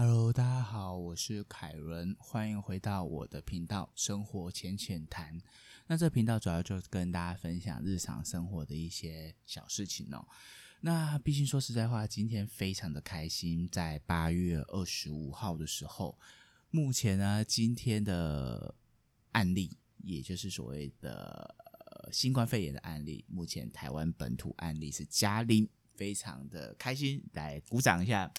Hello，大家好，我是凯伦，欢迎回到我的频道《生活浅浅谈》。那这频道主要就是跟大家分享日常生活的一些小事情哦。那毕竟说实在话，今天非常的开心，在八月二十五号的时候，目前呢，今天的案例，也就是所谓的新冠肺炎的案例，目前台湾本土案例是加零，非常的开心，来鼓掌一下。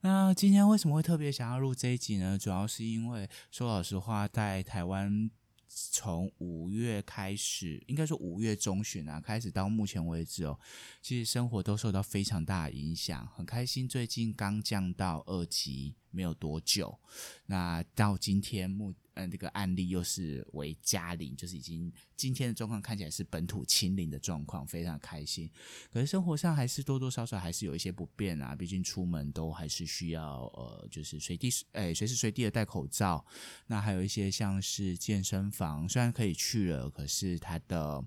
那今天为什么会特别想要录这一集呢？主要是因为说老实话，在台湾从五月开始，应该说五月中旬啊，开始到目前为止哦，其实生活都受到非常大的影响。很开心，最近刚降到二级没有多久，那到今天目。嗯，这个案例又是为加零，就是已经今天的状况看起来是本土清零的状况，非常开心。可是生活上还是多多少少还是有一些不便啊，毕竟出门都还是需要呃，就是随地诶随时随地的戴口罩。那还有一些像是健身房，虽然可以去了，可是它的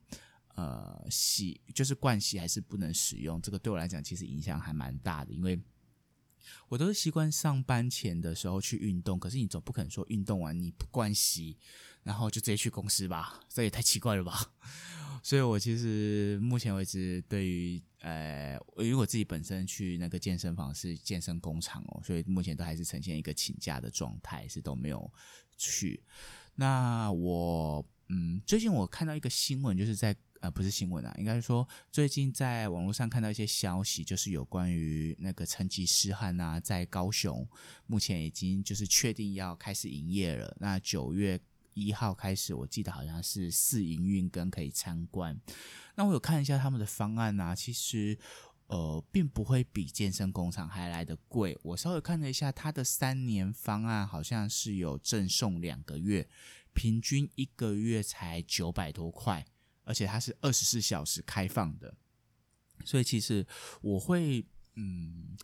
呃洗就是盥洗还是不能使用。这个对我来讲其实影响还蛮大的，因为。我都是习惯上班前的时候去运动，可是你总不可能说运动完你不关洗，然后就直接去公司吧？这也太奇怪了吧！所以我其实目前为止，对于呃，因为我自己本身去那个健身房是健身工厂哦，所以目前都还是呈现一个请假的状态，是都没有去。那我嗯，最近我看到一个新闻，就是在。呃，不是新闻啊，应该是说最近在网络上看到一些消息，就是有关于那个成吉思汗啊，在高雄目前已经就是确定要开始营业了。那九月一号开始，我记得好像是试营运跟可以参观。那我有看一下他们的方案啊，其实呃并不会比健身工厂还来的贵。我稍微看了一下，它的三年方案好像是有赠送两个月，平均一个月才九百多块。而且它是二十四小时开放的，所以其实我会，嗯，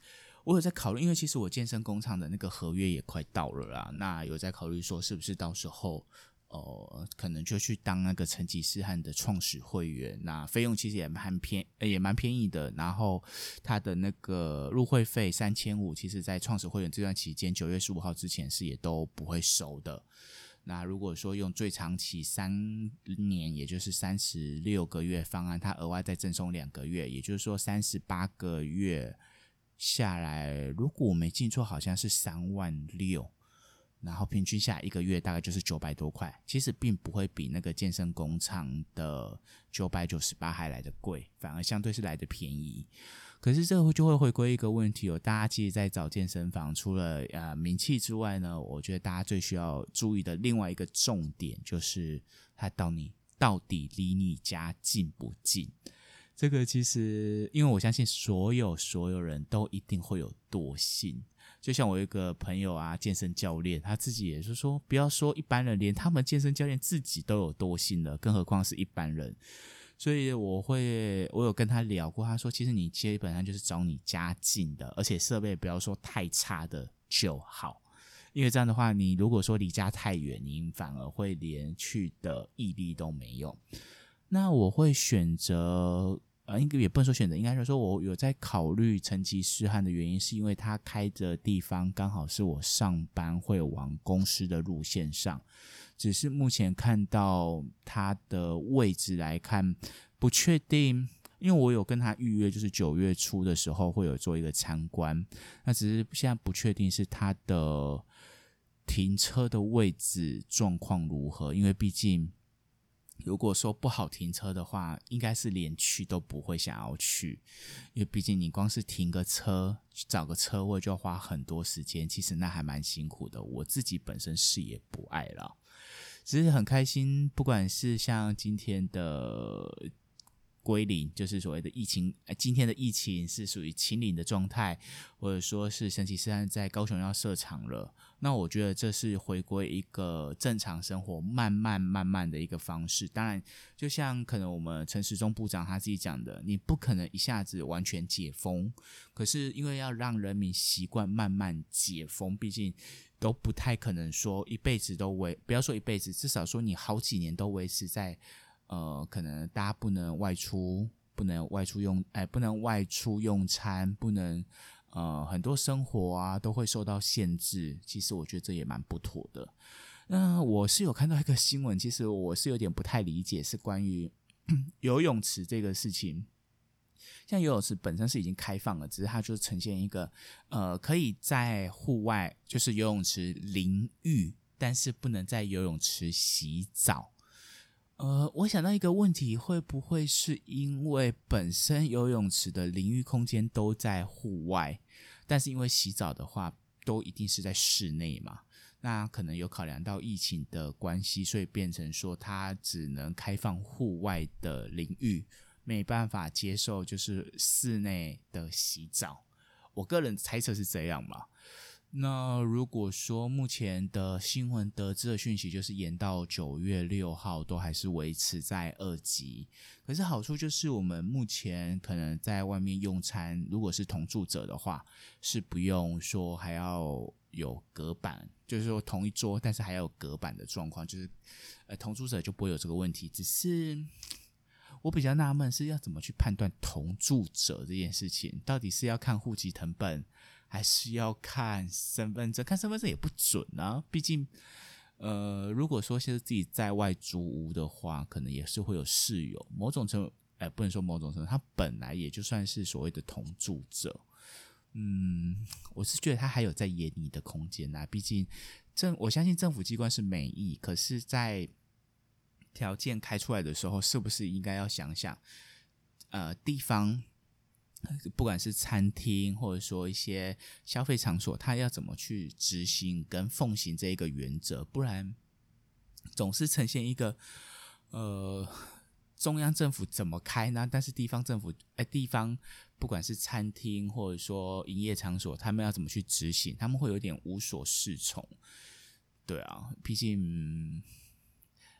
我有在考虑，因为其实我健身工厂的那个合约也快到了啦，那有在考虑说是不是到时候，哦，可能就去当那个成吉思汗的创始会员，那费用其实也蛮偏，也蛮便宜的，然后他的那个入会费三千五，其实在创始会员这段期间，九月十五号之前是也都不会收的。那如果说用最长期三年，也就是三十六个月方案，它额外再赠送两个月，也就是说三十八个月下来，如果我没记错，好像是三万六，然后平均下来一个月大概就是九百多块，其实并不会比那个健身工厂的九百九十八还来的贵，反而相对是来的便宜。可是这个就会回归一个问题哦，大家其实，在找健身房，除了呃名气之外呢，我觉得大家最需要注意的另外一个重点，就是它到你到底离你家近不近？这个其实，因为我相信所有所有人都一定会有惰性，就像我一个朋友啊，健身教练，他自己也是说，不要说一般人，连他们健身教练自己都有惰性了，更何况是一般人。所以我会，我有跟他聊过，他说其实你基本上就是找你家近的，而且设备不要说太差的就好，因为这样的话，你如果说离家太远，你反而会连去的毅力都没有。那我会选择，呃，应该也不能说选择，应该是说我有在考虑成吉思汗的原因，是因为他开的地方刚好是我上班会往公司的路线上。只是目前看到他的位置来看不确定，因为我有跟他预约，就是九月初的时候会有做一个参观。那只是现在不确定是他的停车的位置状况如何，因为毕竟如果说不好停车的话，应该是连去都不会想要去，因为毕竟你光是停个车找个车位就要花很多时间，其实那还蛮辛苦的。我自己本身是也不爱了。只是很开心，不管是像今天的归零，就是所谓的疫情，今天的疫情是属于清零的状态，或者说是神奇四安在高雄要设厂了，那我觉得这是回归一个正常生活，慢慢慢慢的一个方式。当然，就像可能我们陈时中部长他自己讲的，你不可能一下子完全解封，可是因为要让人民习惯慢慢解封，毕竟。都不太可能说一辈子都维，不要说一辈子，至少说你好几年都维持在，呃，可能大家不能外出，不能外出用，哎，不能外出用餐，不能呃很多生活啊都会受到限制。其实我觉得这也蛮不妥的。那我是有看到一个新闻，其实我是有点不太理解，是关于 游泳池这个事情。像游泳池本身是已经开放了，只是它就呈现一个呃可以在户外就是游泳池淋浴，但是不能在游泳池洗澡。呃，我想到一个问题，会不会是因为本身游泳池的淋浴空间都在户外，但是因为洗澡的话都一定是在室内嘛？那可能有考量到疫情的关系，所以变成说它只能开放户外的淋浴，没办法接受就是室内的洗澡。我个人猜测是这样嘛？那如果说目前的新闻得知的讯息就是延到九月六号都还是维持在二级，可是好处就是我们目前可能在外面用餐，如果是同住者的话，是不用说还要有隔板，就是说同一桌，但是还要有隔板的状况，就是呃同住者就不会有这个问题。只是我比较纳闷是要怎么去判断同住者这件事情，到底是要看户籍成本？还是要看身份证，看身份证也不准啊。毕竟，呃，如果说现在自己在外租屋的话，可能也是会有室友。某种程度，哎，不能说某种程度，他本来也就算是所谓的同住者。嗯，我是觉得他还有在演你的空间呐。毕竟政，我相信政府机关是美意，可是，在条件开出来的时候，是不是应该要想想，呃，地方。不管是餐厅，或者说一些消费场所，它要怎么去执行跟奉行这一个原则？不然总是呈现一个呃，中央政府怎么开呢？但是地方政府，哎，地方不管是餐厅或者说营业场所，他们要怎么去执行？他们会有点无所适从。对啊，毕竟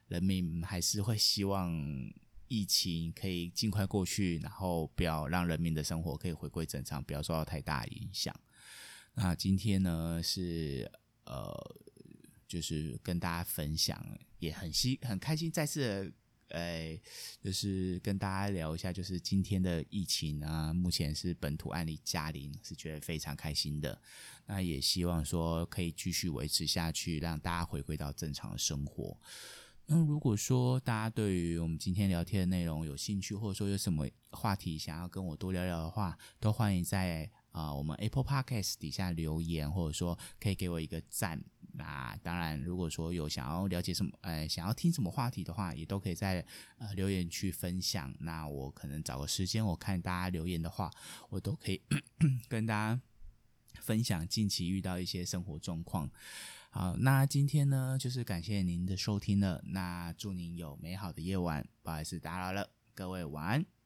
人民还是会希望。疫情可以尽快过去，然后不要让人民的生活可以回归正常，不要受到太大影响。那今天呢是呃，就是跟大家分享，也很希很开心，再次呃，就是跟大家聊一下，就是今天的疫情啊，目前是本土案例加零，是觉得非常开心的。那也希望说可以继续维持下去，让大家回归到正常的生活。那如果说大家对于我们今天聊天的内容有兴趣，或者说有什么话题想要跟我多聊聊的话，都欢迎在啊我们 Apple Podcast 底下留言，或者说可以给我一个赞。那当然，如果说有想要了解什么，呃，想要听什么话题的话，也都可以在呃留言区分享。那我可能找个时间，我看大家留言的话，我都可以 跟大家分享近期遇到一些生活状况。好，那今天呢，就是感谢您的收听了。那祝您有美好的夜晚，不好意思打扰了，各位晚安。